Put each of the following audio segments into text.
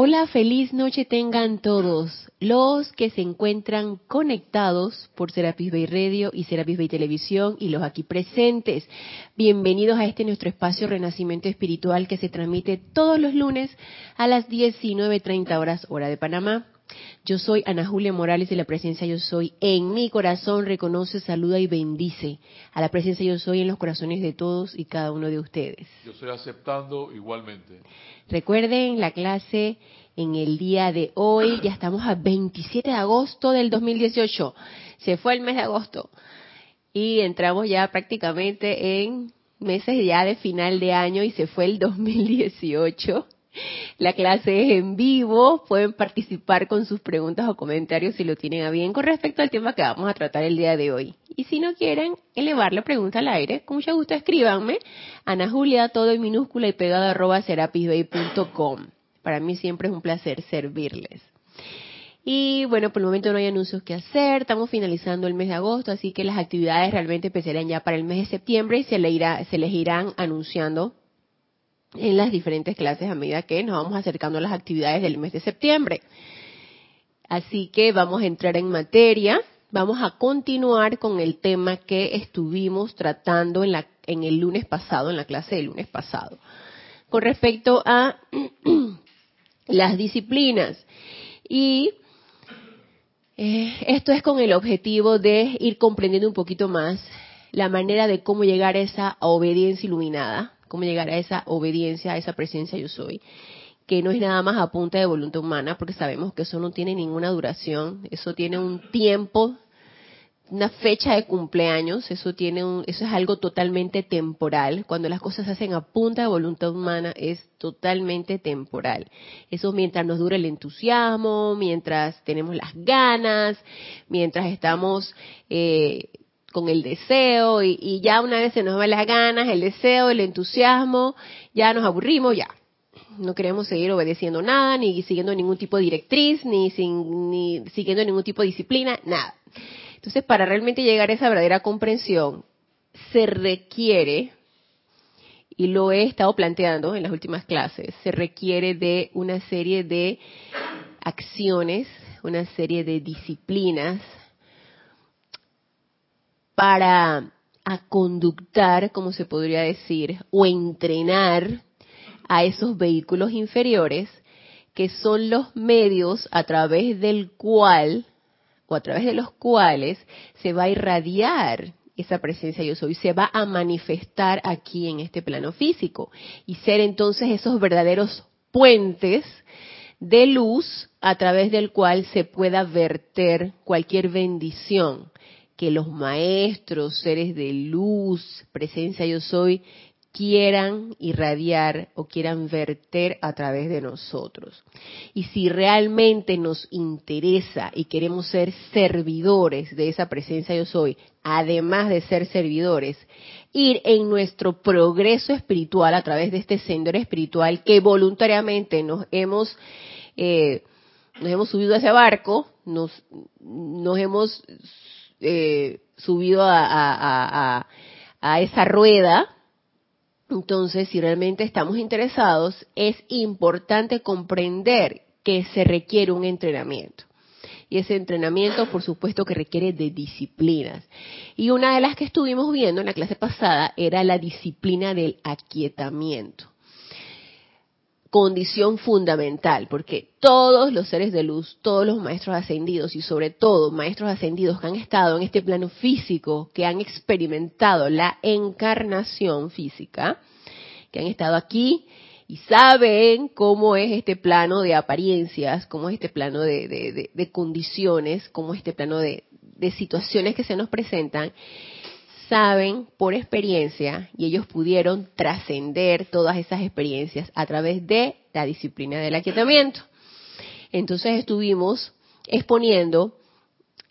Hola, feliz noche tengan todos los que se encuentran conectados por Serapis Bay Radio y Serapis Bay Televisión y los aquí presentes. Bienvenidos a este nuestro espacio Renacimiento Espiritual que se transmite todos los lunes a las 19.30 horas hora de Panamá. Yo soy Ana Julia Morales y la presencia yo soy en mi corazón reconoce, saluda y bendice a la presencia yo soy en los corazones de todos y cada uno de ustedes. Yo estoy aceptando igualmente. Recuerden la clase en el día de hoy, ya estamos a 27 de agosto del 2018. Se fue el mes de agosto y entramos ya prácticamente en meses ya de final de año y se fue el 2018. La clase es en vivo, pueden participar con sus preguntas o comentarios si lo tienen a bien con respecto al tema que vamos a tratar el día de hoy. Y si no quieren elevar la pregunta al aire, con mucho gusto escríbanme, Ana Julia, todo en minúscula y pegado arroba serapisbay.com. Para mí siempre es un placer servirles. Y bueno, por el momento no hay anuncios que hacer, estamos finalizando el mes de agosto, así que las actividades realmente empezarán ya para el mes de septiembre y se, le irá, se les irán anunciando en las diferentes clases a medida que nos vamos acercando a las actividades del mes de septiembre. Así que vamos a entrar en materia. Vamos a continuar con el tema que estuvimos tratando en, la, en el lunes pasado, en la clase del lunes pasado, con respecto a las disciplinas. Y eh, esto es con el objetivo de ir comprendiendo un poquito más la manera de cómo llegar a esa obediencia iluminada, cómo llegar a esa obediencia, a esa presencia yo soy, que no es nada más a punta de voluntad humana, porque sabemos que eso no tiene ninguna duración, eso tiene un tiempo, una fecha de cumpleaños, eso tiene un, eso es algo totalmente temporal. Cuando las cosas se hacen a punta de voluntad humana es totalmente temporal. Eso mientras nos dura el entusiasmo, mientras tenemos las ganas, mientras estamos eh, con el deseo y, ya una vez se nos van las ganas, el deseo, el entusiasmo, ya nos aburrimos, ya. No queremos seguir obedeciendo nada, ni siguiendo ningún tipo de directriz, ni, sin, ni siguiendo ningún tipo de disciplina, nada. Entonces, para realmente llegar a esa verdadera comprensión, se requiere, y lo he estado planteando en las últimas clases, se requiere de una serie de acciones, una serie de disciplinas, para a conductar, como se podría decir, o entrenar a esos vehículos inferiores, que son los medios a través del cual, o a través de los cuales, se va a irradiar esa presencia yo soy, se va a manifestar aquí en este plano físico y ser entonces esos verdaderos puentes de luz a través del cual se pueda verter cualquier bendición que los maestros, seres de luz, presencia yo soy, quieran irradiar o quieran verter a través de nosotros. Y si realmente nos interesa y queremos ser servidores de esa presencia yo soy, además de ser servidores, ir en nuestro progreso espiritual a través de este sendero espiritual que voluntariamente nos hemos... Eh, nos hemos subido a ese barco, nos, nos hemos eh, subido a, esa rueda. Entonces, si realmente estamos interesados, es importante comprender que se requiere un entrenamiento. Y ese entrenamiento, por supuesto, que requiere de disciplinas. Y una de las que estuvimos viendo en la clase pasada era la disciplina del aquietamiento condición fundamental, porque todos los seres de luz, todos los maestros ascendidos y sobre todo maestros ascendidos que han estado en este plano físico, que han experimentado la encarnación física, que han estado aquí y saben cómo es este plano de apariencias, cómo es este plano de, condiciones, cómo es este plano de situaciones que se nos presentan, saben por experiencia y ellos pudieron trascender todas esas experiencias a través de la disciplina del aquietamiento. Entonces estuvimos exponiendo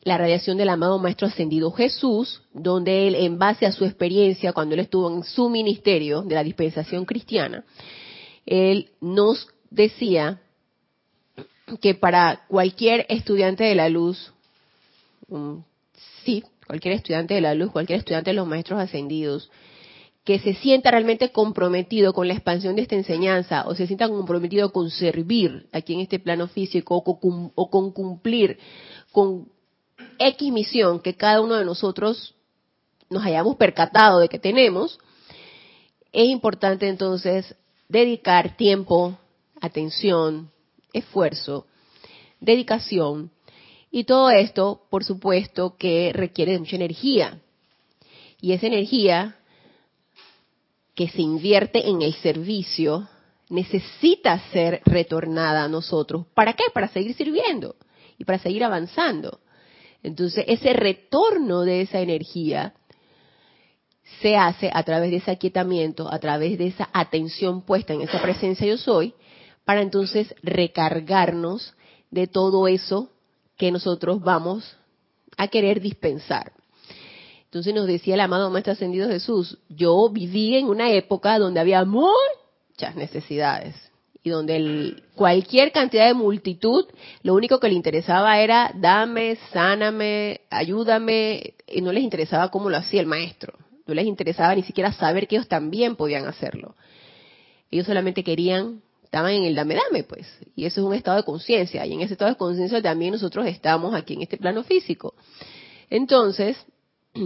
la radiación del amado Maestro Ascendido Jesús, donde él, en base a su experiencia, cuando él estuvo en su ministerio de la dispensación cristiana, él nos decía que para cualquier estudiante de la luz, sí, cualquier estudiante de la luz, cualquier estudiante de los maestros ascendidos, que se sienta realmente comprometido con la expansión de esta enseñanza o se sienta comprometido con servir aquí en este plano físico o con, cumplir con X misión que cada uno de nosotros nos hayamos percatado de que tenemos, es importante entonces dedicar tiempo, atención, esfuerzo, dedicación y todo esto, por supuesto, que requiere de mucha energía. Y esa energía que se invierte en el servicio necesita ser retornada a nosotros. ¿Para qué? Para seguir sirviendo y para seguir avanzando. Entonces, ese retorno de esa energía se hace a través de ese aquietamiento, a través de esa atención puesta en esa presencia yo soy, para entonces recargarnos de todo eso que nosotros vamos a querer dispensar. Entonces nos decía el amado Maestro Ascendido Jesús, yo viví en una época donde había muchas necesidades y donde cualquier cantidad de multitud, lo único que le interesaba era dame, sáname, ayúdame, y no les interesaba cómo lo hacía el maestro, no les interesaba ni siquiera saber que ellos también podían hacerlo. Ellos solamente querían, estaban en el dame, dame, pues, y eso es un estado de conciencia, y en ese estado de conciencia también nosotros estamos aquí en este plano físico. Entonces,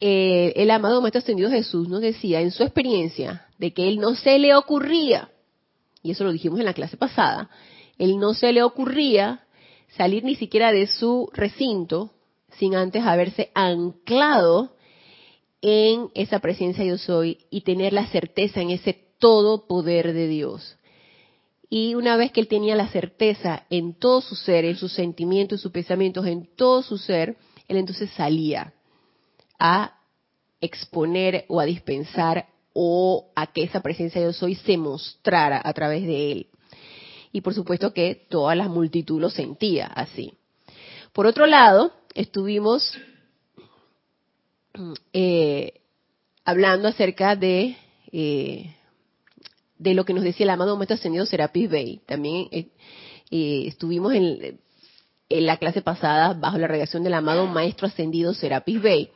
eh, el amado Maestro Ascendido Jesús nos decía en su experiencia de que él no se le ocurría, y eso lo dijimos en la clase pasada, él no se le ocurría salir ni siquiera de su recinto sin antes haberse anclado en esa presencia yo soy y tener la certeza en ese todo poder de Dios. Y una vez que él tenía la certeza en todo su ser, en sus sentimientos, en sus pensamientos, en todo su ser, él entonces salía a exponer o a dispensar o a que esa presencia de yo soy se mostrara a través de él. Y por supuesto que toda la multitud lo sentía así. Por otro lado, estuvimos eh, hablando acerca de, eh, de lo que nos decía el amado Maestro Ascendido Serapis Bey. También eh, estuvimos en, en la clase pasada bajo la radiación del amado Maestro Ascendido Serapis Bey,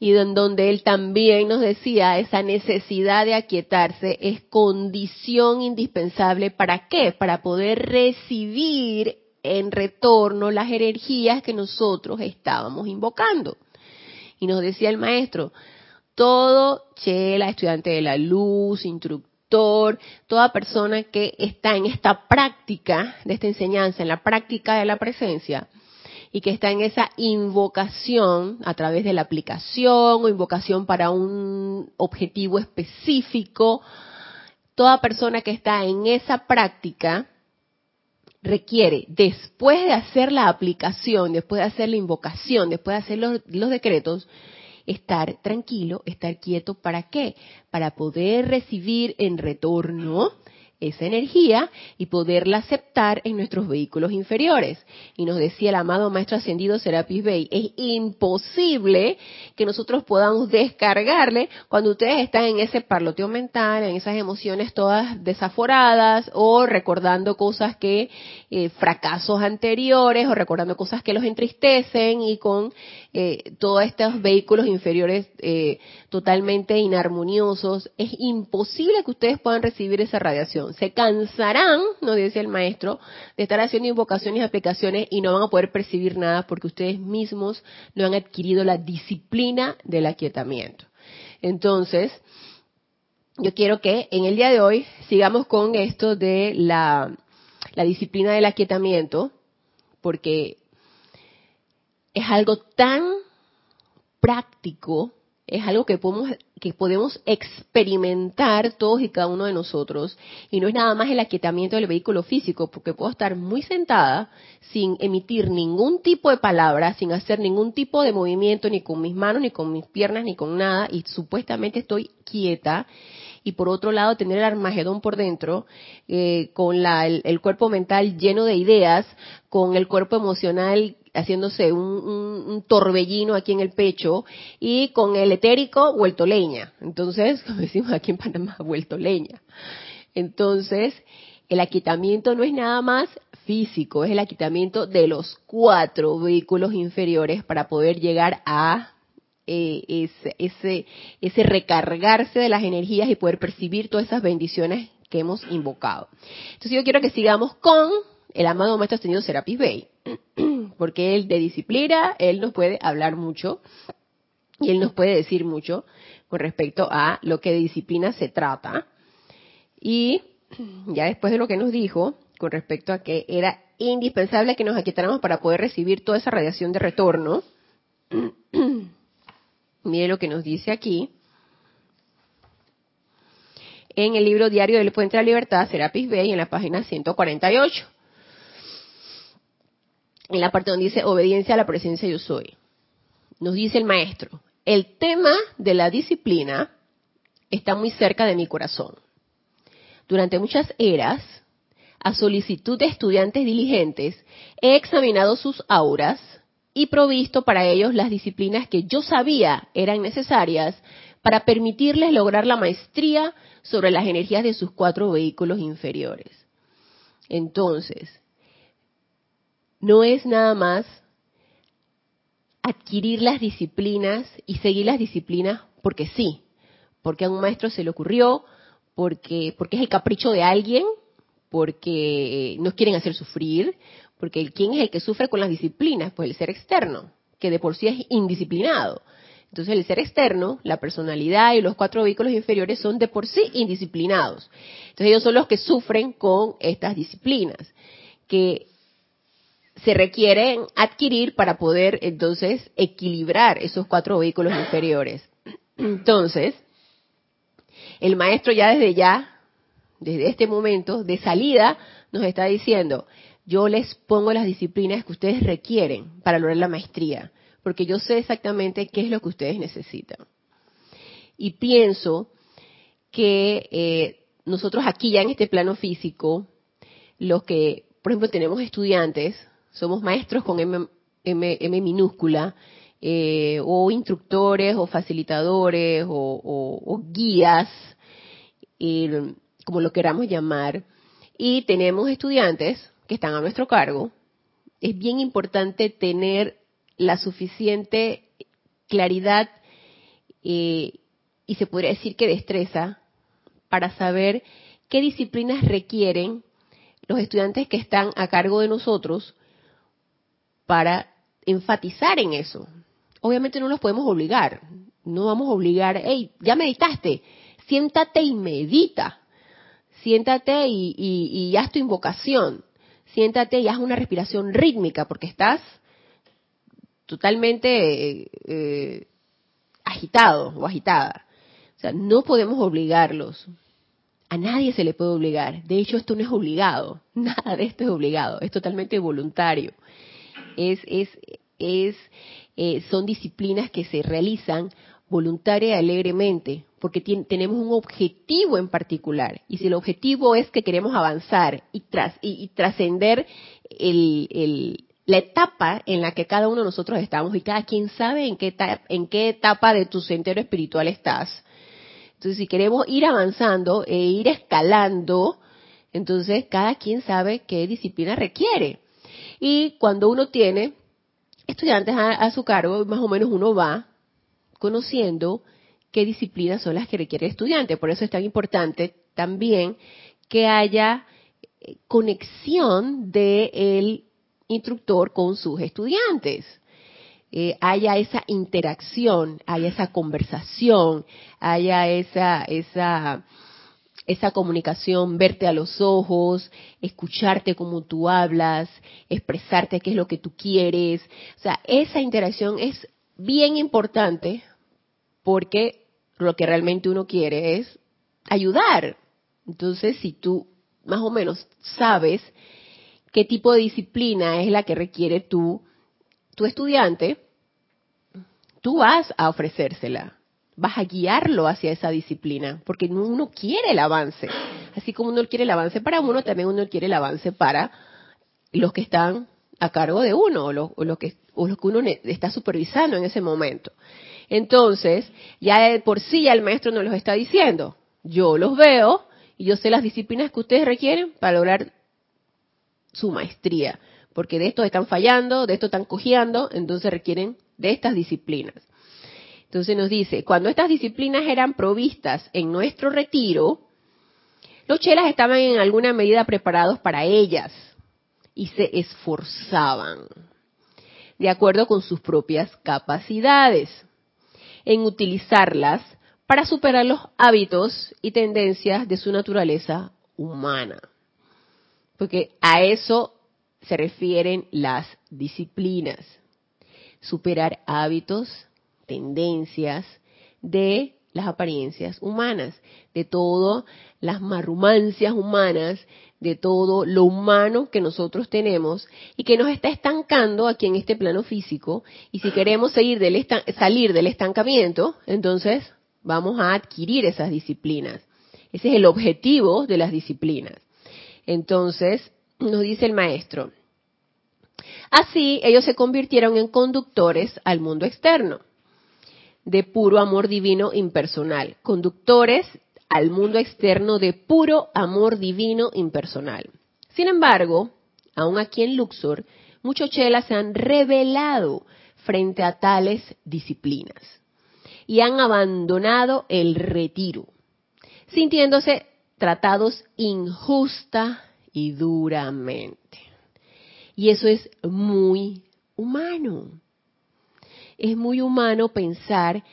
y en donde él también nos decía esa necesidad de aquietarse es condición indispensable para qué? Para poder recibir en retorno las energías que nosotros estábamos invocando. Y nos decía el maestro, todo chela, estudiante de la luz, instructor, toda persona que está en esta práctica de esta enseñanza, en la práctica de la presencia, y que está en esa invocación a través de la aplicación o invocación para un objetivo específico, toda persona que está en esa práctica requiere, después de hacer la aplicación, después de hacer la invocación, después de hacer los, los decretos, estar tranquilo, estar quieto, ¿para qué? Para poder recibir en retorno esa energía y poderla aceptar en nuestros vehículos inferiores. Y nos decía el amado Maestro Ascendido Serapis Bey, es imposible que nosotros podamos descargarle cuando ustedes están en ese parloteo mental, en esas emociones todas desaforadas o recordando cosas que, eh, fracasos anteriores o recordando cosas que los entristecen y con eh, todos estos vehículos inferiores eh, totalmente inarmoniosos. Es imposible que ustedes puedan recibir esa radiación se cansarán, nos dice el maestro, de estar haciendo invocaciones y aplicaciones y no van a poder percibir nada porque ustedes mismos no han adquirido la disciplina del aquietamiento. Entonces, yo quiero que en el día de hoy sigamos con esto de la, la disciplina del aquietamiento, porque es algo tan práctico es algo que podemos, que podemos experimentar todos y cada uno de nosotros. Y no es nada más el aquietamiento del vehículo físico, porque puedo estar muy sentada sin emitir ningún tipo de palabra, sin hacer ningún tipo de movimiento, ni con mis manos, ni con mis piernas, ni con nada, y supuestamente estoy quieta y por otro lado tener el Armagedón por dentro, eh, con la, el, cuerpo mental lleno de ideas, con el cuerpo emocional haciéndose un, torbellino aquí en el pecho y con el etérico vuelto leña. Entonces, como decimos aquí en Panamá, vuelto leña. Entonces, el aquitamiento no es nada más físico, es el aquitamiento de los cuatro vehículos inferiores para poder llegar a eh, ese, recargarse de las energías y poder percibir todas esas bendiciones que hemos invocado. Entonces yo quiero que sigamos con el amado Maestro Ascendido Serapis Bey, porque él de disciplina, él nos puede hablar mucho y él nos puede decir mucho con respecto a lo que de disciplina se trata. Y ya después de lo que nos dijo con respecto a que era indispensable que nos aquietáramos para poder recibir toda esa radiación de retorno, mire lo que nos dice aquí. En el libro diario del Puente de la Libertad, Serapis Bey, en la página 148 en la parte donde dice obediencia a la presencia yo soy. Nos dice el maestro, el tema de la disciplina está muy cerca de mi corazón. Durante muchas eras, a solicitud de estudiantes diligentes, he examinado sus auras y provisto para ellos las disciplinas que yo sabía eran necesarias para permitirles lograr la maestría sobre las energías de sus cuatro vehículos inferiores. Entonces, no es nada más adquirir las disciplinas y seguir las disciplinas porque sí, porque a un maestro se le ocurrió, porque, porque es el capricho de alguien, porque nos quieren hacer sufrir, porque quién es el que sufre con las disciplinas, pues el ser externo, que de por sí es indisciplinado. Entonces el ser externo, la personalidad y los cuatro vehículos inferiores son de por sí indisciplinados. Entonces ellos son los que sufren con estas disciplinas, que se requieren adquirir para poder entonces equilibrar esos cuatro vehículos inferiores. Entonces, el maestro ya desde ya, desde este momento de salida, nos está diciendo, yo les pongo las disciplinas que ustedes requieren para lograr la maestría, porque yo sé exactamente qué es lo que ustedes necesitan. Y pienso que eh, nosotros aquí ya en este plano físico, los que, por ejemplo, tenemos estudiantes, somos maestros con M, minúscula, eh, o instructores, o facilitadores, o, guías, como lo queramos llamar, y tenemos estudiantes que están a nuestro cargo, es bien importante tener la suficiente claridad eh, y se podría decir que destreza para saber qué disciplinas requieren los estudiantes que están a cargo de nosotros para enfatizar en eso. Obviamente no los podemos obligar, no vamos a obligar, hey, ya meditaste, siéntate y medita, siéntate y, haz tu invocación, siéntate y haz una respiración rítmica porque estás totalmente eh, agitado o agitada. O sea, no podemos obligarlos. A nadie se le puede obligar. De hecho, esto no es obligado. Nada de esto es obligado. Es totalmente voluntario es, es, es eh, son disciplinas que se realizan voluntaria y alegremente, porque tenemos un objetivo en particular. Y si el objetivo es que queremos avanzar y, tras, y, trascender el, la etapa en la que cada uno de nosotros estamos, y cada quien sabe en qué, etapa, en qué etapa de tu sendero espiritual estás. Entonces, si queremos ir avanzando e ir escalando, entonces cada quien sabe qué disciplina requiere. Y cuando uno tiene estudiantes a, su cargo, más o menos uno va conociendo qué disciplinas son las que requiere el estudiante. Por eso es tan importante también que haya eh, conexión del instructor con sus estudiantes. Eh, haya esa interacción, haya esa conversación, haya esa, esa esa comunicación, verte a los ojos, escucharte como tú hablas, expresarte qué es lo que tú quieres. O sea, esa interacción es bien importante porque lo que realmente uno quiere es ayudar. Entonces, si tú más o menos sabes qué tipo de disciplina es la que requiere tu, tu estudiante, tú vas a ofrecérsela vas a guiarlo hacia esa disciplina, porque uno quiere el avance. Así como uno quiere el avance para uno, también uno quiere el avance para los que están a cargo de uno o los, que, o los que uno está supervisando en ese momento. Entonces, ya por sí el maestro nos los está diciendo. Yo los veo y yo sé las disciplinas que ustedes requieren para lograr su maestría. Porque de esto están fallando, de esto están cojeando, entonces requieren de estas disciplinas. Entonces nos dice, cuando estas disciplinas eran provistas en nuestro retiro, los chelas estaban en alguna medida preparados para ellas y se esforzaban, de acuerdo con sus propias capacidades, en utilizarlas para superar los hábitos y tendencias de su naturaleza humana. Porque a eso se refieren las disciplinas. Superar hábitos, tendencias de las apariencias humanas, de todas las marrumancias humanas, de todo lo humano que nosotros tenemos y que nos está estancando aquí en este plano físico. Y si queremos seguir del salir del estancamiento, entonces vamos a adquirir esas disciplinas. Ese es el objetivo de las disciplinas. Entonces, nos dice el maestro, así ellos se convirtieron en conductores al mundo externo de puro amor divino impersonal, conductores al mundo externo de puro amor divino impersonal. Sin embargo, aún aquí en Luxor, muchos chelas se han revelado frente a tales disciplinas y han abandonado el retiro, sintiéndose tratados injusta y duramente. Y eso es muy humano es muy humano pensar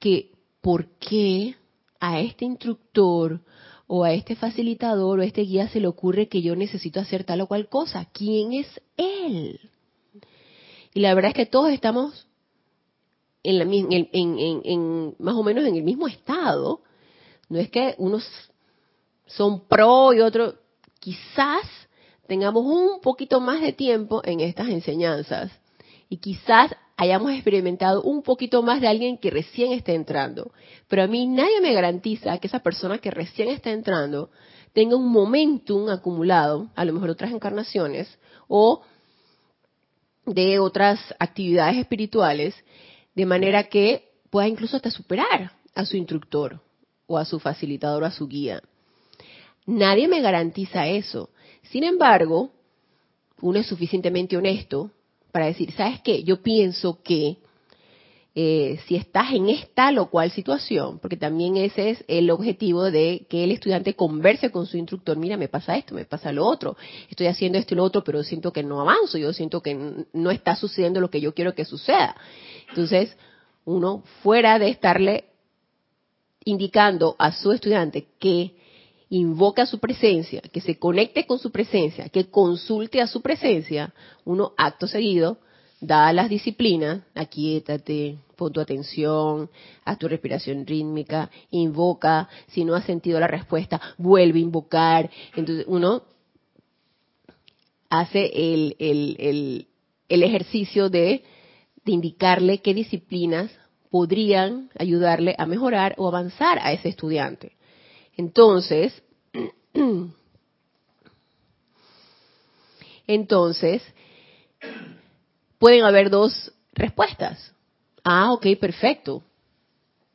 que por qué a este instructor o a este facilitador o a este guía se le ocurre que yo necesito hacer tal o cual cosa. ¿Quién es él? Y la verdad es que todos estamos en, la, en, más o menos en el mismo estado. No es que unos son pro y otros quizás tengamos un poquito más de tiempo en estas enseñanzas y quizás hayamos experimentado un poquito más de alguien que recién está entrando. Pero a mí nadie me garantiza que esa persona que recién está entrando tenga un momentum acumulado, a lo mejor otras encarnaciones, o de otras actividades espirituales, de manera que pueda incluso hasta superar a su instructor o a su facilitador o a su guía. Nadie me garantiza eso. Sin embargo, uno es suficientemente honesto para decir, ¿sabes qué? Yo pienso que eh, si estás en esta o cual situación, porque también ese es el objetivo de que el estudiante converse con su instructor, mira, me pasa esto, me pasa lo otro, estoy haciendo esto y lo otro, pero siento que no avanzo, yo siento que no está sucediendo lo que yo quiero que suceda. Entonces, uno fuera de estarle indicando a su estudiante que invoca su presencia, que se conecte con su presencia, que consulte a su presencia, uno acto seguido da las disciplinas, aquíétate, pon tu atención, haz tu respiración rítmica, invoca, si no has sentido la respuesta, vuelve a invocar. Entonces uno hace el, ejercicio de indicarle qué disciplinas podrían ayudarle a mejorar o avanzar a ese estudiante. Entonces, entonces, pueden haber dos respuestas. Ah, ok, perfecto.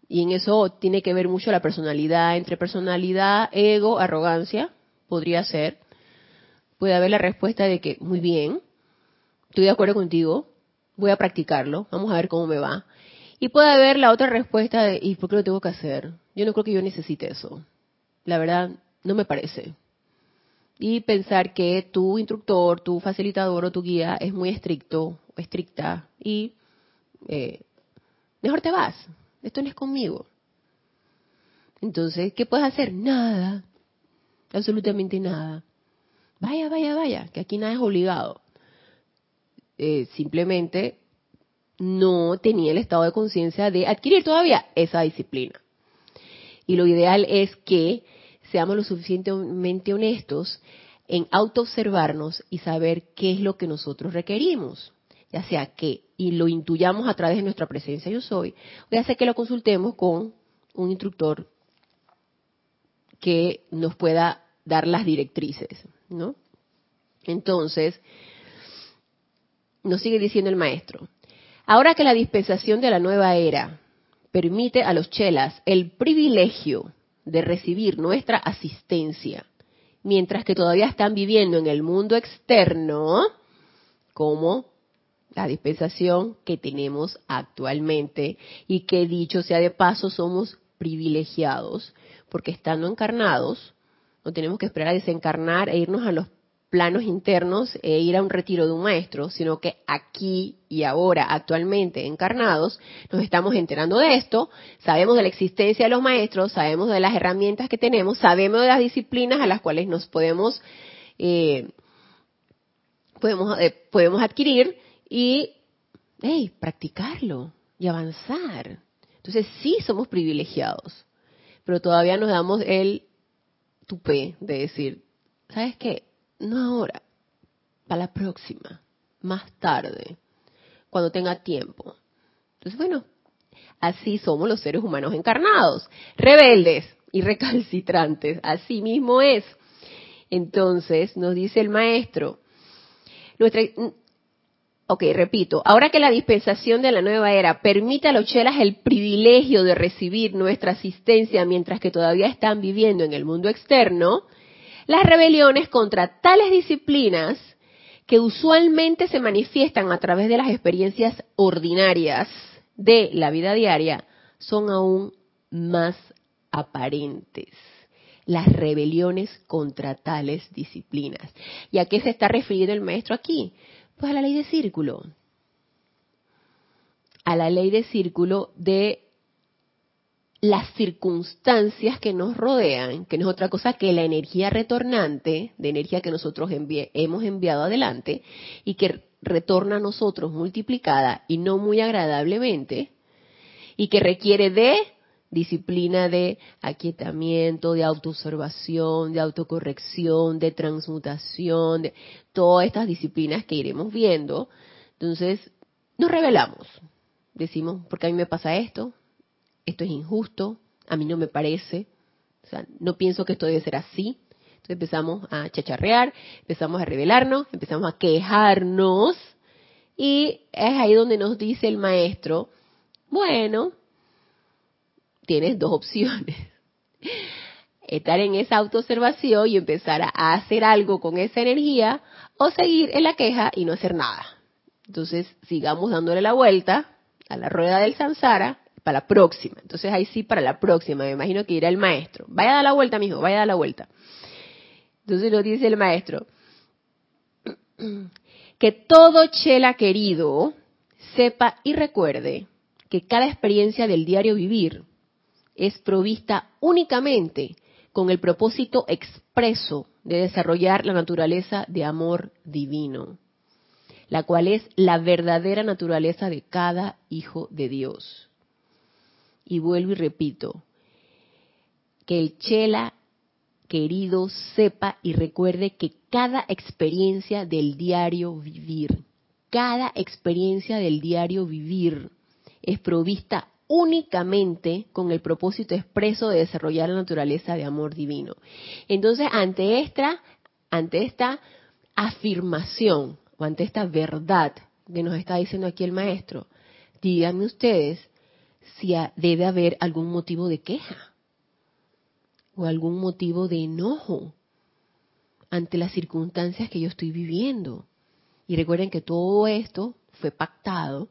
Y en eso tiene que ver mucho la personalidad, entre personalidad, ego, arrogancia, podría ser. Puede haber la respuesta de que, muy bien, estoy de acuerdo contigo, voy a practicarlo, vamos a ver cómo me va. Y puede haber la otra respuesta de, ¿y por qué lo tengo que hacer? Yo no creo que yo necesite eso. La verdad, no me parece. Y pensar que tu instructor, tu facilitador o tu guía es muy estricto estricta y eh, mejor te vas. Esto no es conmigo. Entonces, ¿qué puedes hacer? Nada. Absolutamente nada. Vaya, vaya, vaya, que aquí nada es obligado. Eh, simplemente no tenía el estado de conciencia de adquirir todavía esa disciplina. Y lo ideal es que seamos lo suficientemente honestos en autoobservarnos y saber qué es lo que nosotros requerimos. Ya sea que y lo intuyamos a través de nuestra presencia yo soy, o ya sea que lo consultemos con un instructor que nos pueda dar las directrices, ¿no? Entonces, nos sigue diciendo el maestro, ahora que la dispensación de la nueva era permite a los chelas el privilegio de recibir nuestra asistencia, mientras que todavía están viviendo en el mundo externo, como la dispensación que tenemos actualmente y que dicho sea de paso somos privilegiados, porque estando encarnados, no tenemos que esperar a desencarnar e irnos a los planos internos e ir a un retiro de un maestro, sino que aquí y ahora, actualmente encarnados, nos estamos enterando de esto, sabemos de la existencia de los maestros, sabemos de las herramientas que tenemos, sabemos de las disciplinas a las cuales nos podemos eh, podemos eh, podemos adquirir y hey, practicarlo y avanzar. Entonces sí somos privilegiados, pero todavía nos damos el tupé de decir, ¿sabes qué? No ahora, para la próxima, más tarde, cuando tenga tiempo. Entonces, bueno, así somos los seres humanos encarnados, rebeldes y recalcitrantes, así mismo es. Entonces, nos dice el maestro, nuestra, Ok, repito, ahora que la dispensación de la nueva era permite a los chelas el privilegio de recibir nuestra asistencia mientras que todavía están viviendo en el mundo externo, las rebeliones contra tales disciplinas que usualmente se manifiestan a través de las experiencias ordinarias de la vida diaria son aún más aparentes. Las rebeliones contra tales disciplinas. ¿Y a qué se está refiriendo el maestro aquí? Pues a la ley de círculo. A la ley de círculo de las circunstancias que nos rodean, que no es otra cosa que la energía retornante, de energía que nosotros hemos enviado adelante y que retorna a nosotros multiplicada y no muy agradablemente, y que requiere de disciplina de aquietamiento, de autoobservación, de autocorrección, de transmutación, de todas estas disciplinas que iremos viendo. Entonces, nos revelamos. Decimos, porque a mí me pasa esto, esto es injusto, a mí no me parece, o sea, no pienso que esto debe ser así. Entonces empezamos a chacharrear, empezamos a revelarnos, empezamos a quejarnos y es ahí donde nos dice el maestro, bueno, tienes dos opciones. Estar en esa autoobservación y empezar a hacer algo con esa energía o seguir en la queja y no hacer nada. Entonces, sigamos dándole la vuelta a la rueda del samsara para la próxima. Entonces, ahí sí, para la próxima, me imagino que irá el maestro. Vaya a dar la vuelta, mijo, vaya a dar la vuelta. Entonces nos dice el maestro, que todo chela querido sepa y recuerde que cada experiencia del diario vivir es provista únicamente con el propósito expreso de desarrollar la naturaleza de amor divino, la cual es la verdadera naturaleza de cada hijo de Dios. Y vuelvo y repito, que el Chela querido sepa y recuerde que cada experiencia del diario vivir, cada experiencia del diario vivir es provista únicamente con el propósito expreso de desarrollar la naturaleza de amor divino. Entonces, ante esta, ante esta afirmación o ante esta verdad que nos está diciendo aquí el maestro, díganme ustedes si debe haber algún motivo de queja o algún motivo de enojo ante las circunstancias que yo estoy viviendo. Y recuerden que todo esto fue pactado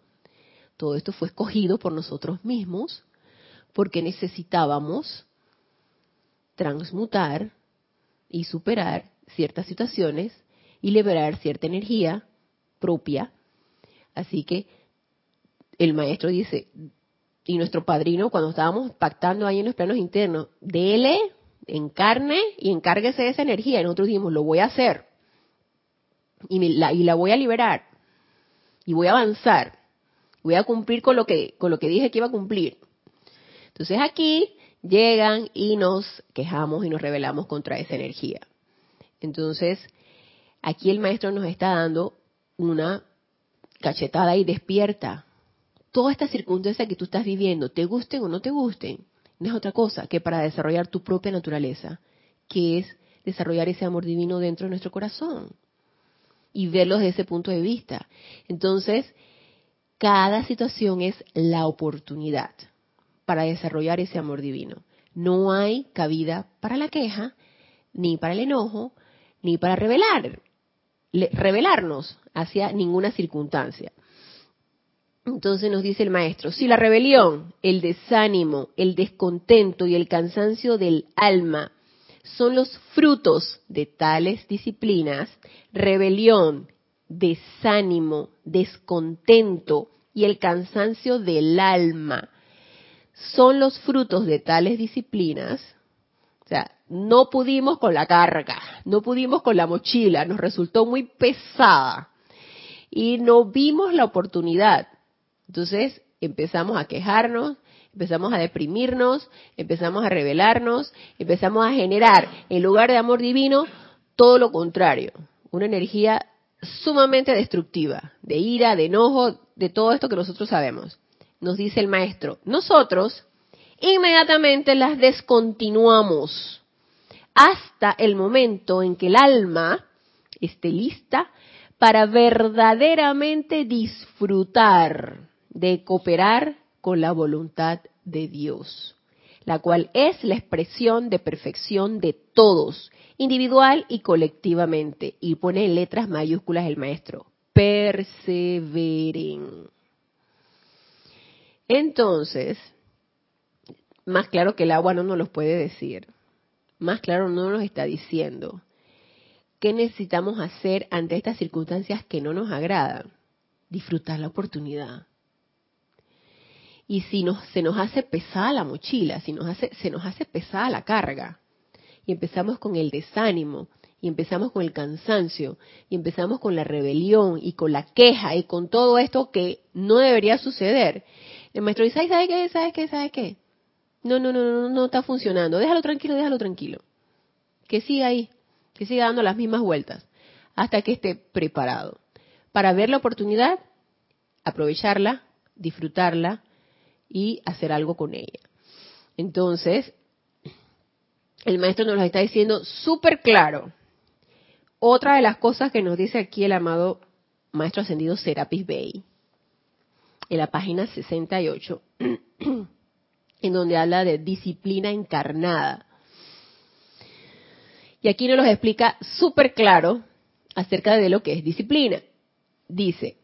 todo esto fue escogido por nosotros mismos porque necesitábamos transmutar y superar ciertas situaciones y liberar cierta energía propia. Así que el maestro dice, y nuestro padrino, cuando estábamos pactando ahí en los planos internos, dele, encarne y encárguese de esa energía. Y nosotros dijimos, lo voy a hacer. Y la, y la voy a liberar. Y voy a avanzar voy a cumplir con lo que con lo que dije que iba a cumplir. Entonces aquí llegan y nos quejamos y nos rebelamos contra esa energía. Entonces, aquí el maestro nos está dando una cachetada y despierta. Todas estas circunstancias que tú estás viviendo, te gusten o no te gusten, no es otra cosa que para desarrollar tu propia naturaleza, que es desarrollar ese amor divino dentro de nuestro corazón y verlo desde ese punto de vista. Entonces, cada situación es la oportunidad para desarrollar ese amor divino. No hay cabida para la queja, ni para el enojo, ni para revelar, revelarnos hacia ninguna circunstancia. Entonces nos dice el maestro, si la rebelión, el desánimo, el descontento y el cansancio del alma son los frutos de tales disciplinas, rebelión, desánimo, descontento y el cansancio del alma son los frutos de tales disciplinas, o sea, no pudimos con la carga, no pudimos con la mochila, nos resultó muy pesada y no vimos la oportunidad. Entonces empezamos a quejarnos, empezamos a deprimirnos, empezamos a rebelarnos, empezamos a generar, en lugar de amor divino, todo lo contrario, una energía sumamente destructiva, de ira, de enojo, de todo esto que nosotros sabemos. Nos dice el maestro, nosotros inmediatamente las descontinuamos hasta el momento en que el alma esté lista para verdaderamente disfrutar de cooperar con la voluntad de Dios, la cual es la expresión de perfección de todos, individual y colectivamente. Y pone en letras mayúsculas el maestro, perseveren. Entonces, más claro que el agua no nos lo puede decir, más claro no nos está diciendo qué necesitamos hacer ante estas circunstancias que no nos agradan. Disfrutar la oportunidad y si nos, se nos hace pesada la mochila, si nos hace, se nos hace pesada la carga, y empezamos con el desánimo, y empezamos con el cansancio, y empezamos con la rebelión, y con la queja, y con todo esto que no debería suceder, el maestro dice, ¿sabe qué? ¿Sabe qué? ¿Sabe qué? No, no, no, no, no está funcionando. Déjalo tranquilo, déjalo tranquilo. Que siga ahí, que siga dando las mismas vueltas, hasta que esté preparado. Para ver la oportunidad, aprovecharla, disfrutarla, y hacer algo con ella. Entonces, el maestro nos lo está diciendo súper claro. Otra de las cosas que nos dice aquí el amado maestro ascendido Serapis Bey, en la página 68, en donde habla de disciplina encarnada. Y aquí nos lo explica súper claro acerca de lo que es disciplina. Dice,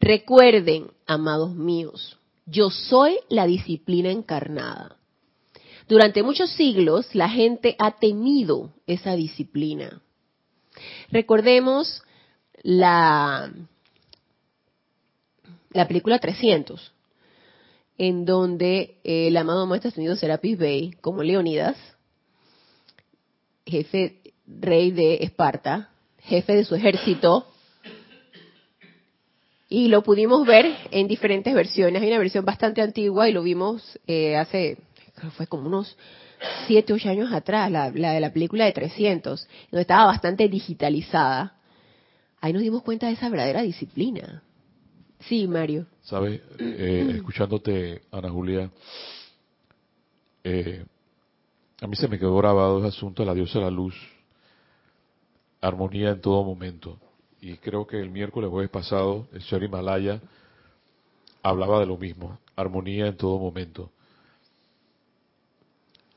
recuerden, amados míos, yo soy la disciplina encarnada. Durante muchos siglos la gente ha temido esa disciplina. Recordemos la, la película 300, en donde el amado maestro ascendido Serapis Bey, como Leonidas, jefe rey de Esparta, jefe de su ejército, y lo pudimos ver en diferentes versiones. Hay una versión bastante antigua y lo vimos eh, hace, fue como unos 7, 8 años atrás, la, de la película de 300, donde estaba bastante digitalizada. Ahí nos dimos cuenta de esa verdadera disciplina. Sí, Mario. Sabes, eh, escuchándote, Ana Julia, eh, a mí se me quedó grabado ese asunto de la diosa de la luz, armonía en todo momento y creo que el miércoles jueves pasado el señor Himalaya hablaba de lo mismo, armonía en todo momento.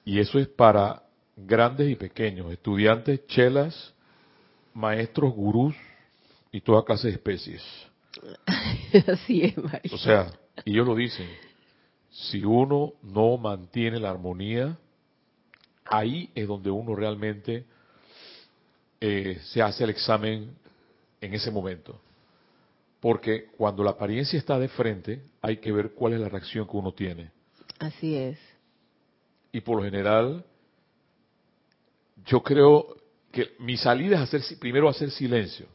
Y eso es para grandes y pequeños, estudiantes, chelas, maestros, gurús y toda clase de especies. Así es, María. O sea, ellos lo dicen, si uno no mantiene la armonía, ahí es donde uno realmente eh, se hace el examen en ese momento. Porque cuando la apariencia está de frente, hay que ver cuál es la reacción que uno tiene. Así es. Y por lo general, yo creo que mi salida es hacer, primero hacer silencio.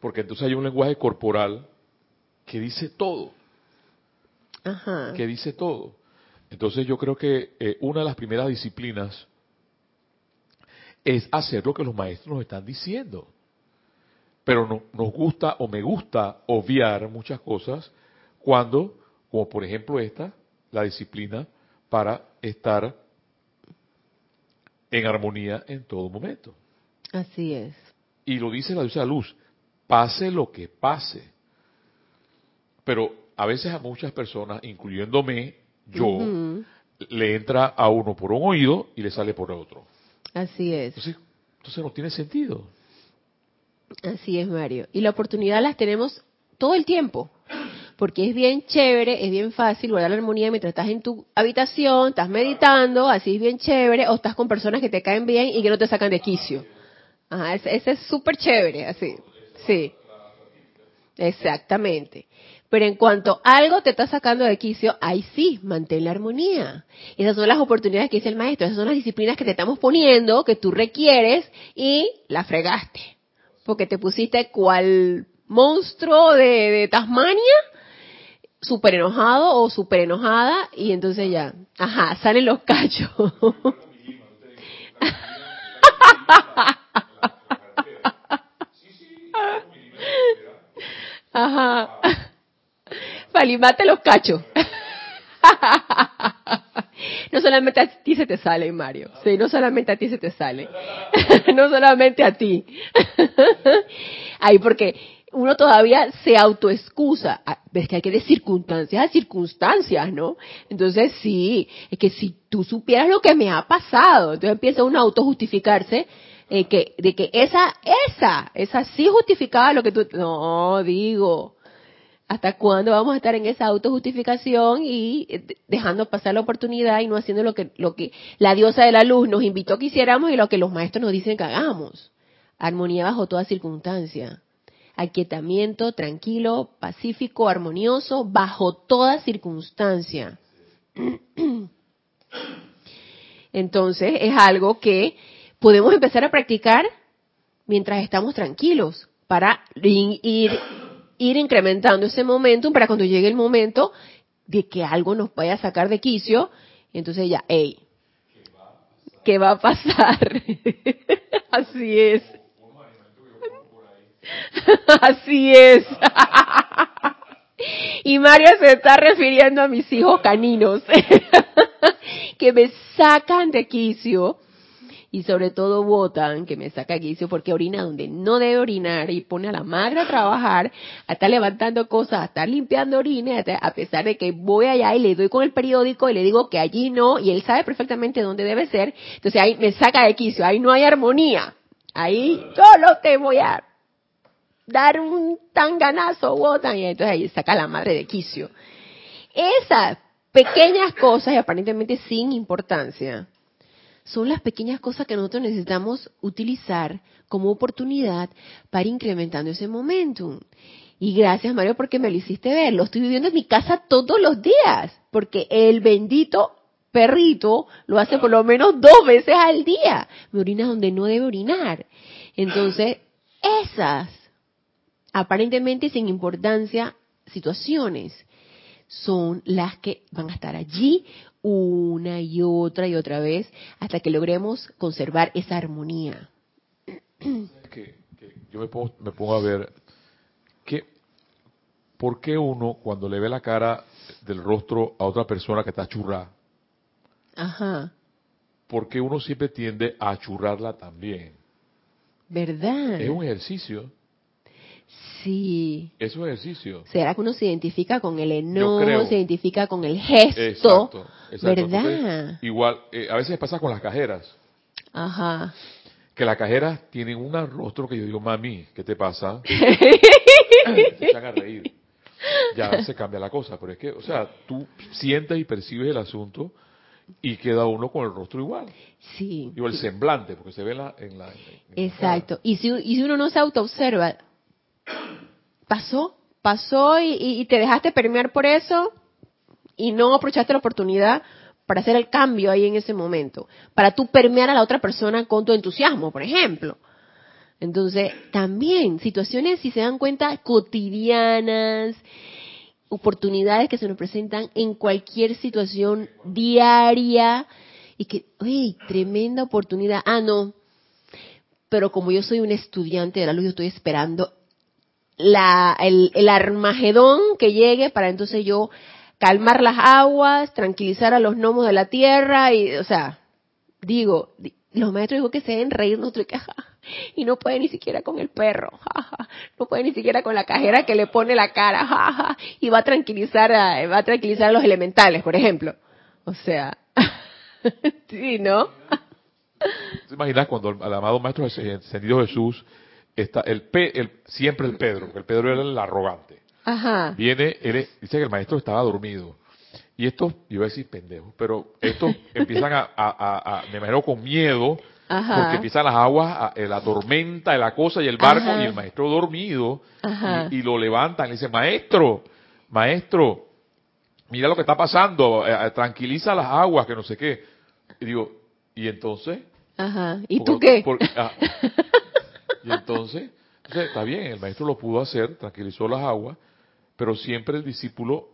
Porque entonces hay un lenguaje corporal que dice todo. Ajá. Que dice todo. Entonces yo creo que eh, una de las primeras disciplinas es hacer lo que los maestros nos están diciendo pero no, nos gusta o me gusta obviar muchas cosas cuando, como por ejemplo esta, la disciplina para estar en armonía en todo momento. Así es. Y lo dice la diosa luz, pase lo que pase. Pero a veces a muchas personas, incluyéndome yo, le entra a uno por un oído y le sale por otro. Así es. Entonces, entonces no tiene sentido. Así es, Mario. Y la oportunidad las tenemos todo el tiempo. porque es bien chévere, es bien fácil guardar la armonía mientras estás en tu habitación, estás meditando, así es bien chévere, o estás con personas que te caen bien y que no te sacan de quicio. Ajá, ese, es súper chévere, así. Sí. Exactamente. Pero en cuanto algo te está sacando de quicio, ahí sí, mantén la armonía. Esas son las oportunidades que dice el maestro, esas son las disciplinas que te estamos poniendo, que tú requieres y la fregaste. Porque te pusiste cual monstruo de, Tasmania, súper enojado o súper enojada, y entonces ya, ajá, salen los cachos. Ajá. Falimate los cachos. No solamente a ti se te sale, Mario. Sí, no solamente a ti se te sale. No solamente a ti. Ay, porque uno todavía se autoexcusa. Ah, Ves que hay que de circunstancias a circunstancias, ¿no? Entonces sí, es que si tú supieras lo que me ha pasado, entonces empieza uno a autojustificarse eh, que, de que esa, esa, esa sí justificaba lo que tú, no, digo, ¿hasta cuándo vamos a estar en esa autojustificación y eh, dejando pasar la oportunidad y no haciendo lo que, lo que la diosa de la luz nos invitó que hiciéramos y lo que los maestros nos dicen que hagamos? Armonía bajo toda circunstancia. Aquietamiento tranquilo, pacífico, armonioso, bajo toda circunstancia. Entonces es algo que podemos empezar a practicar mientras estamos tranquilos para ir, ir incrementando ese momentum para cuando llegue el momento de que algo nos vaya a sacar de quicio, entonces ya, hey, ¿qué va a pasar? Así es. Así es. Y Mario se está refiriendo a mis hijos caninos que me sacan de quicio y sobre todo votan que me saca quicio porque orina donde no debe orinar y pone a la madre a trabajar, a estar levantando cosas, a estar limpiando orines, a pesar de que voy allá y le doy con el periódico y le digo que allí no, y él sabe perfectamente dónde debe ser, entonces ahí me saca de quicio, ahí no hay armonía, ahí solo te voy a dar un tanganazo, votan, y entonces ahí saca la madre de quicio. Esas pequeñas cosas, y aparentemente sin importancia, son las pequeñas cosas que nosotros necesitamos utilizar como oportunidad para incrementando ese momentum. Y gracias Mario porque me lo hiciste ver. Lo estoy viviendo en mi casa todos los días, porque el bendito perrito lo hace por lo menos dos veces al día. Me orina donde no debe orinar. Entonces, esas, aparentemente sin importancia, situaciones, son las que van a estar allí una y otra y otra vez hasta que logremos conservar esa armonía. Que, que yo me pongo, me pongo a ver que, ¿por qué uno cuando le ve la cara del rostro a otra persona que está churrada, Ajá, por qué uno siempre tiende a churrarla también? ¿verdad? Es un ejercicio, Sí. es un ejercicio. ¿Será que uno se identifica con el enojo, se identifica con el gesto? Exacto, exacto. ¿Verdad? Entonces, igual, eh, a veces pasa con las cajeras, Ajá. que las cajeras tienen un rostro que yo digo, mami, ¿qué te pasa? se echan a reír. Ya se cambia la cosa, pero es que, o sea, tú sientes y percibes el asunto y queda uno con el rostro igual. Sí. Digo, el semblante, porque se ve en la... En la en la Exacto. Y si, y si uno no se autoobserva, pasó, pasó y, te dejaste permear por eso y no aprovechaste la oportunidad para hacer el cambio ahí en ese momento, para tú permear a la otra persona con tu entusiasmo, por ejemplo. Entonces, también situaciones, si se dan cuenta, cotidianas, oportunidades que se nos presentan en cualquier situación diaria y que, uy, tremenda oportunidad. Ah, no, pero como yo soy un estudiante de la luz, yo estoy esperando la, el, el Armagedón que llegue para entonces yo calmar las aguas, tranquilizar a los gnomos de la tierra y, o sea, digo, di- los maestros digo que se deben reír y que, ja, y no puede ni siquiera con el perro, ja, no puede ni siquiera con la cajera que le pone la cara, y va a tranquilizar a, va a tranquilizar a los elementales, por ejemplo. O sea, sí, ¿no? ¿Te imaginas cuando el, amado Maestro Ascendido Jesús está el, Pe- el siempre el Pedro, porque el Pedro era el arrogante. Ajá. Viene, él dice que el maestro estaba dormido. Y estos, yo iba a decir pendejos, pero estos empiezan a, a, a, me imagino con miedo, porque empiezan las aguas, eh, la tormenta, la cosa y el barco, y el maestro dormido, y, lo levantan, y dice, maestro, maestro, mira lo que está pasando, eh, eh, tranquiliza las aguas, que no sé qué. Y digo, ¿y entonces? Ajá, ¿y tú qué? Ah, y entonces, entonces, está bien, el maestro lo pudo hacer, tranquilizó las aguas, pero siempre el discípulo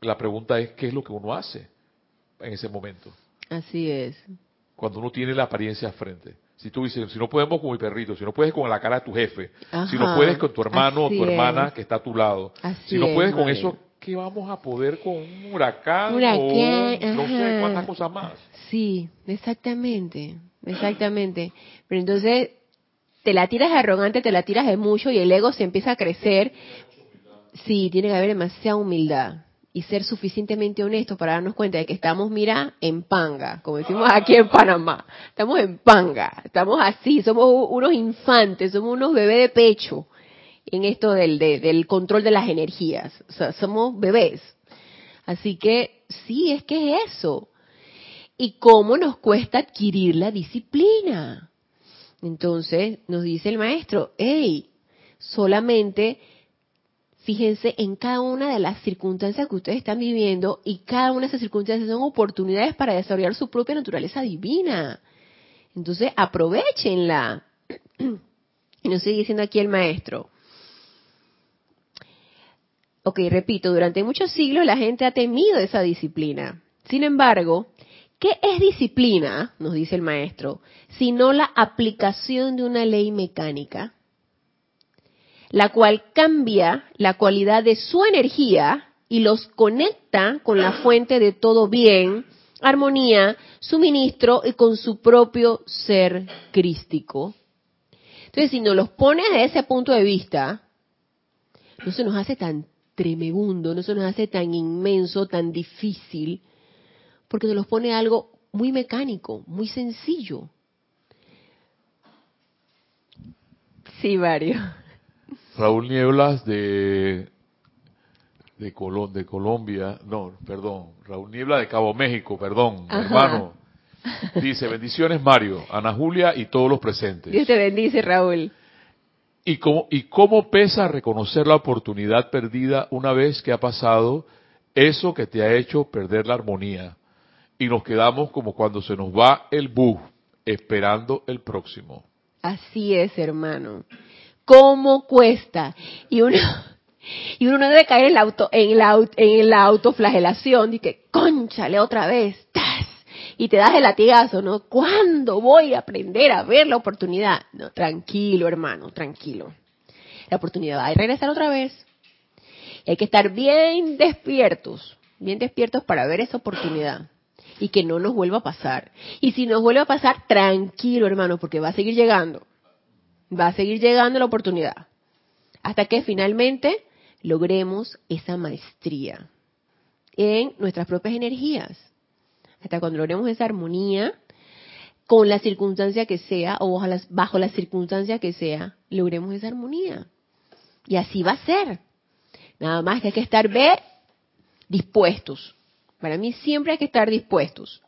la pregunta es qué es lo que uno hace en ese momento. Así es. Cuando uno tiene la apariencia frente. Si tú dices, si no podemos con mi perrito, si no puedes con la cara de tu jefe, si no puedes con tu hermano o tu hermana que está a tu lado, si no puedes con eso, ¿qué vamos a poder con un huracán, o no sé cuántas cosas más? Sí, exactamente, exactamente. Pero entonces te la tiras de arrogante, te la tiras de mucho y el ego se empieza a crecer. Sí, tiene que haber demasiada humildad y ser suficientemente honestos para darnos cuenta de que estamos, mira, en panga, como decimos aquí en Panamá. Estamos en panga, estamos así, somos unos infantes, somos unos bebés de pecho en esto del, del control de las energías. O sea, somos bebés. Así que sí, es que es eso. ¿Y cómo nos cuesta adquirir la disciplina? Entonces nos dice el maestro, hey, solamente fíjense en cada una de las circunstancias que ustedes están viviendo y cada una de esas circunstancias son oportunidades para desarrollar su propia naturaleza divina. Entonces, aprovechenla. Y nos sigue diciendo aquí el maestro. Ok, repito, durante muchos siglos la gente ha temido esa disciplina. Sin embargo, ¿qué es disciplina? Nos dice el maestro, sino la aplicación de una ley mecánica la cual cambia la cualidad de su energía y los conecta con la fuente de todo bien, armonía, suministro y con su propio ser crístico. Entonces, si nos los pone desde ese punto de vista, no se nos hace tan tremebundo, no se nos hace tan inmenso, tan difícil, porque nos los pone algo muy mecánico, muy sencillo. Sí, Mario. Raúl Nieblas de de, de Colombia, no, perdón, Raúl Niebla de Cabo México, perdón, hermano. Dice, bendiciones Mario, Ana Julia y todos los presentes. Dios te bendice, Raúl. ¿Y cómo, ¿Y cómo pesa reconocer la oportunidad perdida una vez que ha pasado eso que te ha hecho perder la armonía? Y nos quedamos como cuando se nos va el bus, esperando el próximo. Así es, hermano cómo cuesta. Y uno, y uno no debe caer en la, auto, en la, en la autoflagelación, y que, conchale otra vez, y te das el latigazo, ¿no? ¿Cuándo voy a aprender a ver la oportunidad? No, tranquilo, hermano, tranquilo. La oportunidad va a regresar otra vez. hay que estar bien despiertos, bien despiertos para ver esa oportunidad y que no nos vuelva a pasar. Y si nos vuelve a pasar, tranquilo, hermano, porque va a seguir llegando va a seguir llegando la oportunidad. Hasta que finalmente logremos esa maestría en nuestras propias energías. Hasta cuando logremos esa armonía con la circunstancia que sea o bajo la, bajo la circunstancia que sea, logremos esa armonía. Y así va a ser. Nada más que hay que estar dispuestos. Para mí siempre hay que estar dispuestos.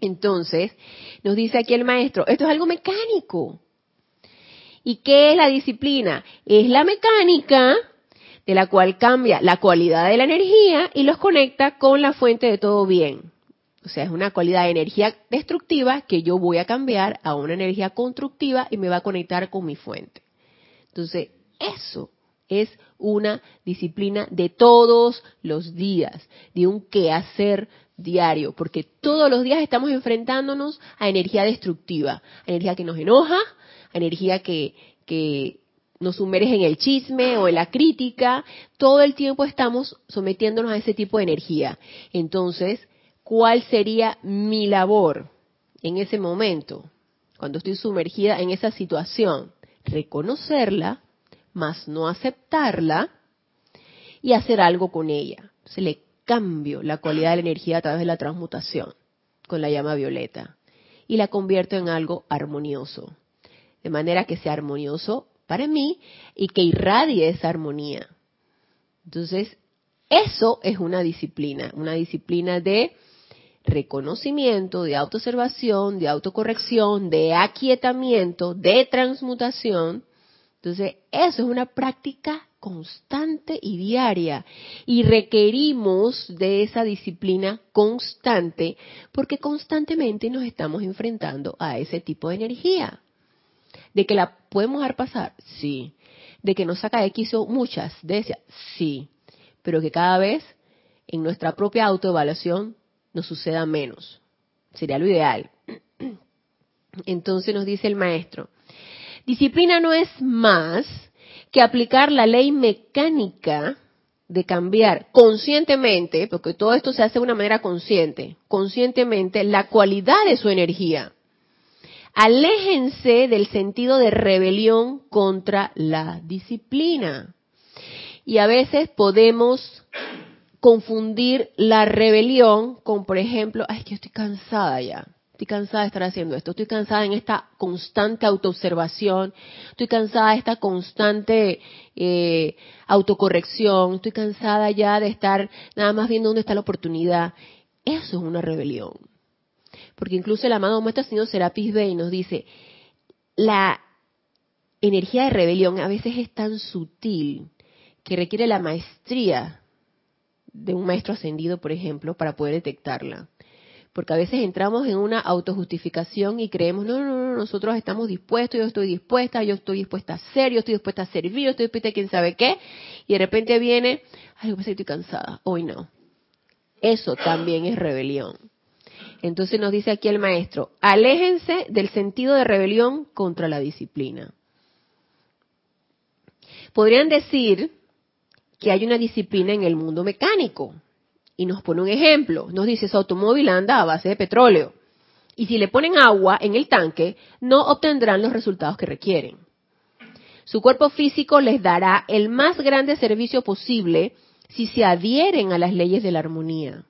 Entonces, nos dice aquí el maestro, esto es algo mecánico. ¿Y qué es la disciplina? Es la mecánica de la cual cambia la cualidad de la energía y los conecta con la fuente de todo bien. O sea, es una cualidad de energía destructiva que yo voy a cambiar a una energía constructiva y me va a conectar con mi fuente. Entonces, eso es una disciplina de todos los días, de un quehacer diario, porque todos los días estamos enfrentándonos a energía destructiva, a energía que nos enoja, energía que, que nos sumerge en el chisme o en la crítica, todo el tiempo estamos sometiéndonos a ese tipo de energía. Entonces, ¿cuál sería mi labor en ese momento, cuando estoy sumergida en esa situación? Reconocerla, más no aceptarla y hacer algo con ella. Se le cambio la cualidad de la energía a través de la transmutación con la llama violeta y la convierto en algo armonioso de manera que sea armonioso para mí y que irradie esa armonía. Entonces, eso es una disciplina, una disciplina de reconocimiento, de autoobservación, de autocorrección, de aquietamiento, de transmutación. Entonces, eso es una práctica constante y diaria. Y requerimos de esa disciplina constante porque constantemente nos estamos enfrentando a ese tipo de energía. ¿De que la podemos dejar pasar? Sí. ¿De que nos saca de quiso muchas de esas? Sí. Pero que cada vez en nuestra propia autoevaluación nos suceda menos. Sería lo ideal. Entonces nos dice el maestro, disciplina no es más que aplicar la ley mecánica de cambiar conscientemente, porque todo esto se hace de una manera consciente, conscientemente la cualidad de su energía. Aléjense del sentido de rebelión contra la disciplina. Y a veces podemos confundir la rebelión con, por ejemplo, ay, que estoy cansada ya, estoy cansada de estar haciendo esto, estoy cansada en esta constante autoobservación, estoy cansada de esta constante eh, autocorrección, estoy cansada ya de estar nada más viendo dónde está la oportunidad. Eso es una rebelión. Porque incluso el amado Maestro Señor Serapis Bey nos dice, la energía de rebelión a veces es tan sutil que requiere la maestría de un maestro ascendido, por ejemplo, para poder detectarla. Porque a veces entramos en una autojustificación y creemos, no, no, no, nosotros estamos dispuestos, yo estoy dispuesta, yo estoy dispuesta a ser, yo estoy dispuesta a servir, yo estoy dispuesta a quién sabe qué, y de repente viene, ay, yo estoy cansada, hoy no. Eso también es rebelión. Entonces nos dice aquí el maestro, aléjense del sentido de rebelión contra la disciplina. Podrían decir que hay una disciplina en el mundo mecánico. Y nos pone un ejemplo. Nos dice, su automóvil anda a base de petróleo. Y si le ponen agua en el tanque, no obtendrán los resultados que requieren. Su cuerpo físico les dará el más grande servicio posible si se adhieren a las leyes de la armonía.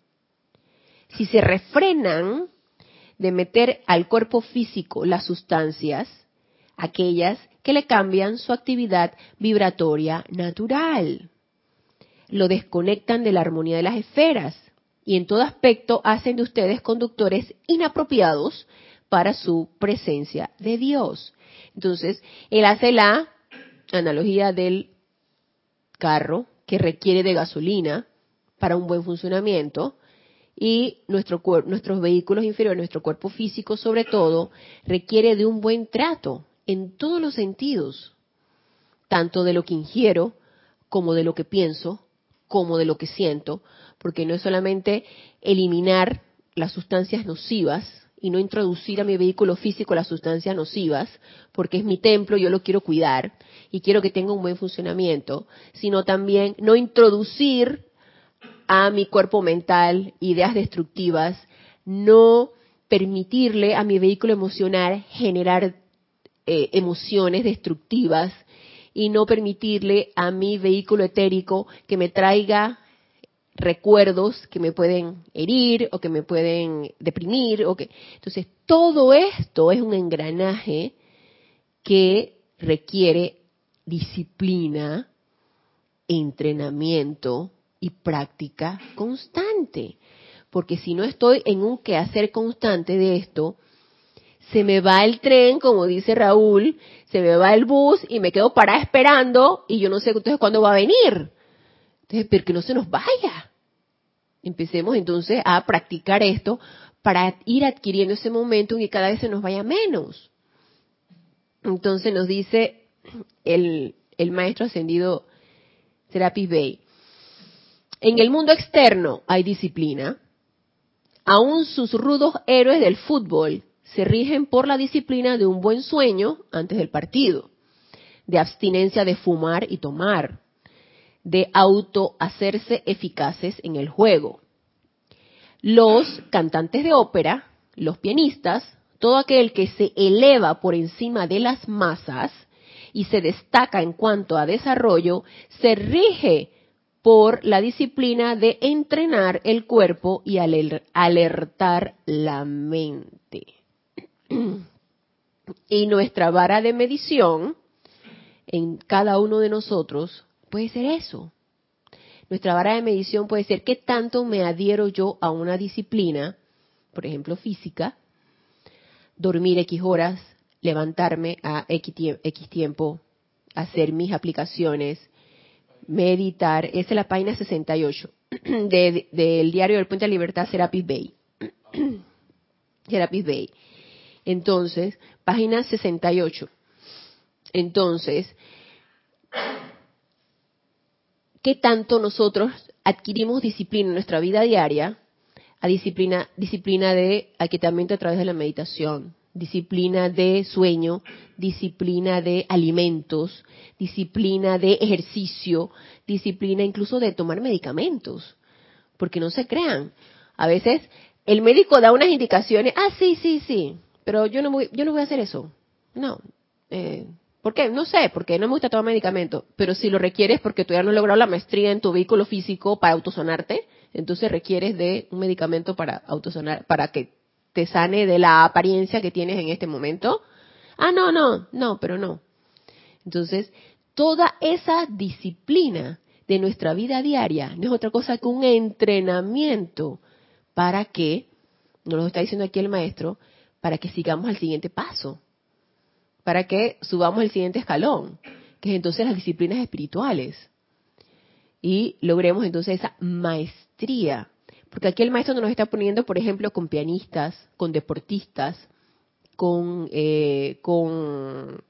Si se refrenan de meter al cuerpo físico las sustancias, aquellas que le cambian su actividad vibratoria natural lo desconectan de la armonía de las esferas y en todo aspecto hacen de ustedes conductores inapropiados para su presencia de Dios. Entonces, él hace la analogía del carro que requiere de gasolina para un buen funcionamiento y nuestro, nuestros vehículos inferiores, nuestro cuerpo físico sobre todo, requiere de un buen trato en todos los sentidos, tanto de lo que ingiero como de lo que pienso, como de lo que siento, porque no es solamente eliminar las sustancias nocivas y no introducir a mi vehículo físico las sustancias nocivas, porque es mi templo, yo lo quiero cuidar y quiero que tenga un buen funcionamiento, sino también no introducir a mi cuerpo mental ideas destructivas, no permitirle a mi vehículo emocional generar eh, emociones destructivas y no permitirle a mi vehículo etérico que me traiga recuerdos que me pueden herir o que me pueden deprimir o que entonces todo esto es un engranaje que requiere disciplina, entrenamiento y práctica constante. Porque si no estoy en un quehacer constante de esto, se me va el tren, como dice Raúl, se me va el bus y me quedo parada esperando y yo no sé entonces cuándo va a venir. Entonces, pero que no se nos vaya. Empecemos entonces a practicar esto para ir adquiriendo ese momento en que cada vez se nos vaya menos. Entonces nos dice el, el maestro ascendido Serapis Bey, en el mundo externo hay disciplina, aún sus rudos héroes del fútbol se rigen por la disciplina de un buen sueño antes del partido, de abstinencia de fumar y tomar, de auto hacerse eficaces en el juego. Los cantantes de ópera, los pianistas, todo aquel que se eleva por encima de las masas y se destaca en cuanto a desarrollo, se rige por la disciplina de entrenar el cuerpo y alertar la mente y nuestra vara de medición en cada uno de nosotros puede ser eso. Nuestra vara de medición puede ser qué tanto me adhiero yo a una disciplina, por ejemplo física, dormir X horas, levantarme a X tiempo, hacer mis aplicaciones, meditar. Esa es la página 68 del diario del Puente de Libertad, Serapis Bay. Serapis Bay. Entonces, página 68. Entonces, ¿qué tanto nosotros adquirimos disciplina en nuestra vida diaria? A disciplina, disciplina de aquietamiento a través de la meditación, disciplina de sueño, disciplina de alimentos, disciplina de ejercicio, disciplina incluso de tomar medicamentos. Porque no se crean. A veces el médico da unas indicaciones, ah, sí, sí, sí, pero yo no voy, yo no voy a hacer eso. No. Eh, ¿Por qué? No sé, porque no me gusta tomar medicamentos. Pero si lo requieres porque ya no has logrado la maestría en tu vehículo físico para autosonarte, entonces requieres de un medicamento para autosonar, para que te sane de la apariencia que tienes en este momento. Ah, no, no, no, pero no. Entonces, toda esa disciplina de nuestra vida diaria no es otra cosa que un entrenamiento para que, nos lo está diciendo aquí el maestro, para que sigamos al siguiente paso, para que subamos el siguiente escalón, que es entonces las disciplinas espirituales. Y logremos entonces esa maestría porque aquí el maestro nos está poniendo, por ejemplo, con pianistas, con deportistas, con, eh, con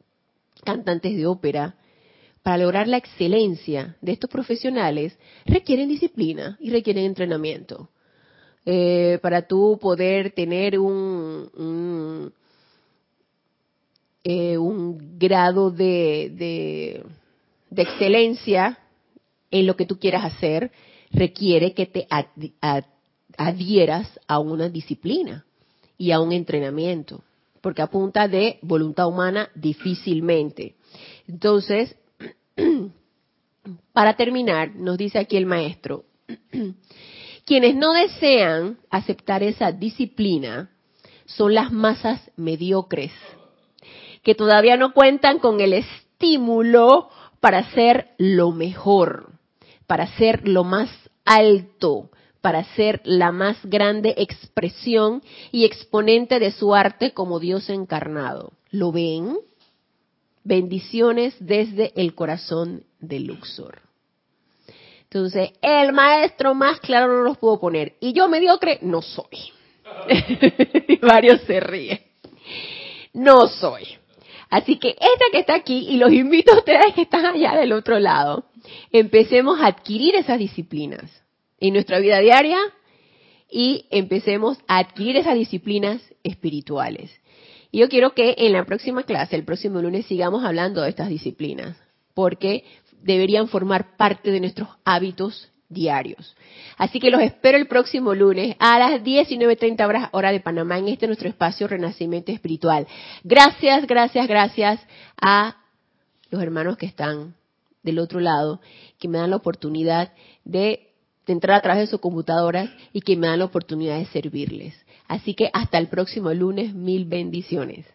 cantantes de ópera. Para lograr la excelencia de estos profesionales requieren disciplina y requieren entrenamiento. Eh, para tú poder tener un, un, eh, grado de, de, excelencia en lo que tú quieras hacer, requiere que te adhieras a una disciplina y a un entrenamiento, porque a punta de voluntad humana difícilmente. Entonces, para terminar, nos dice aquí el maestro, quienes no desean aceptar esa disciplina son las masas mediocres, que todavía no cuentan con el estímulo para hacer lo mejor, para ser lo más alto, para ser la más grande expresión y exponente de su arte como Dios encarnado. ¿Lo ven? Bendiciones desde el corazón de Luxor. Entonces, el maestro más claro no los pudo poner. Y yo mediocre no soy. varios se ríen. No soy. Así que esta que está aquí, y los invito a ustedes que están allá del otro lado, empecemos a adquirir esas disciplinas en nuestra vida diaria y empecemos a adquirir esas disciplinas espirituales. Y yo quiero que en la próxima clase, el próximo lunes, sigamos hablando de estas disciplinas, porque deberían formar parte de nuestros hábitos diarios. Así que los espero el próximo lunes a las 19.30 horas hora de Panamá en este nuestro espacio Renacimiento Espiritual. Gracias, gracias, gracias a los hermanos que están del otro lado, que me dan la oportunidad de de entrar a través de sus computadoras y que me dan la oportunidad de servirles. Así que hasta el próximo lunes, mil bendiciones.